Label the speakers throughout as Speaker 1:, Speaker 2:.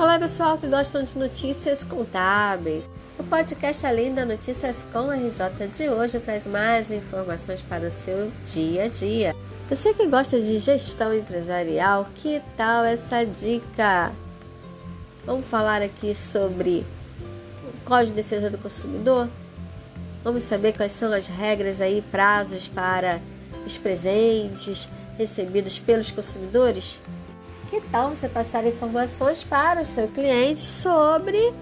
Speaker 1: Olá, pessoal que gostam de notícias contábeis. O podcast Além da Notícias com a RJ de hoje traz mais informações para o seu dia a dia. Você que gosta de gestão empresarial, que tal essa dica? Vamos falar aqui sobre o Código de Defesa do Consumidor? Vamos saber quais são as regras aí, prazos para os presentes recebidos pelos consumidores? Que tal você passar informações para o seu cliente sobre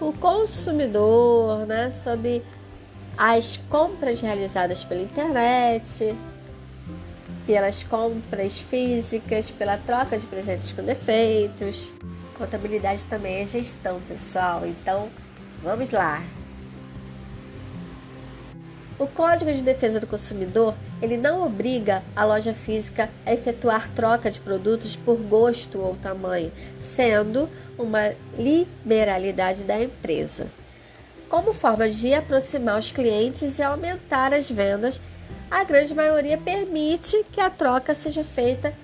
Speaker 1: o consumidor, né? Sobre as compras realizadas pela internet, pelas compras físicas, pela troca de presentes com defeitos. Contabilidade também é gestão, pessoal. Então, vamos lá. O Código de Defesa do Consumidor, ele não obriga a loja física a efetuar troca de produtos por gosto ou tamanho, sendo uma liberalidade da empresa. Como forma de aproximar os clientes e aumentar as vendas, a grande maioria permite que a troca seja feita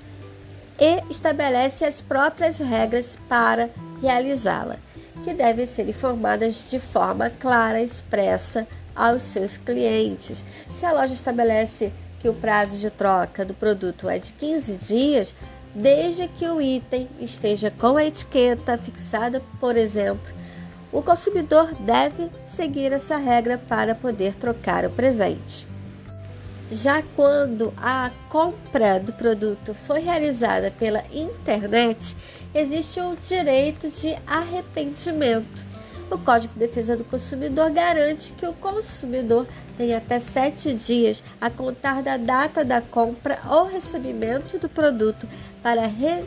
Speaker 1: e estabelece as próprias regras para realizá-la, que devem ser informadas de forma clara, expressa aos seus clientes. Se a loja estabelece que o prazo de troca do produto é de 15 dias, desde que o item esteja com a etiqueta fixada, por exemplo, o consumidor deve seguir essa regra para poder trocar o presente. Já quando a compra do produto foi realizada pela internet, existe o direito de arrependimento o Código de Defesa do Consumidor garante que o consumidor tem até sete dias a contar da data da compra ou recebimento do produto para re...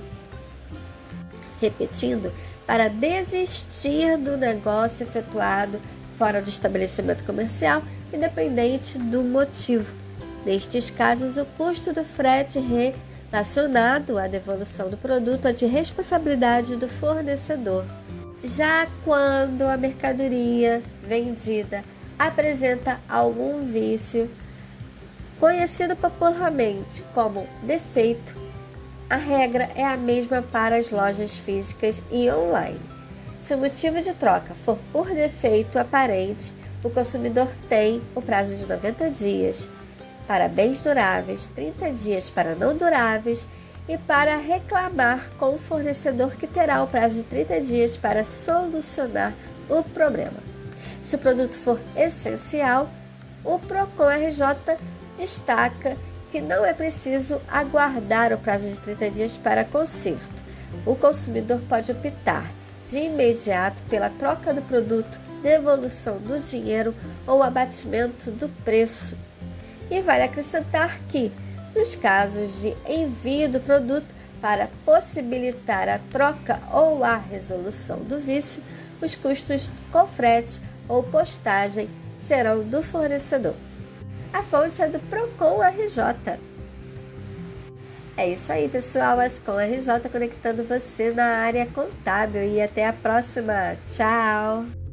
Speaker 1: repetindo, para desistir do negócio efetuado fora do estabelecimento comercial, independente do motivo. Nestes casos, o custo do frete relacionado à devolução do produto é de responsabilidade do fornecedor. Já quando a mercadoria vendida apresenta algum vício, conhecido popularmente como defeito, a regra é a mesma para as lojas físicas e online. Se o motivo de troca for por defeito aparente, o consumidor tem o prazo de 90 dias para bens duráveis, 30 dias para não duráveis e para reclamar com o fornecedor que terá o prazo de 30 dias para solucionar o problema. Se o produto for essencial, o Procon RJ destaca que não é preciso aguardar o prazo de 30 dias para conserto. O consumidor pode optar de imediato pela troca do produto, devolução do dinheiro ou abatimento do preço. E vale acrescentar que nos casos de envio do produto para possibilitar a troca ou a resolução do vício, os custos com frete ou postagem serão do fornecedor. A fonte é do Procon RJ. É isso aí, pessoal. As com RJ conectando você na área contábil e até a próxima. Tchau!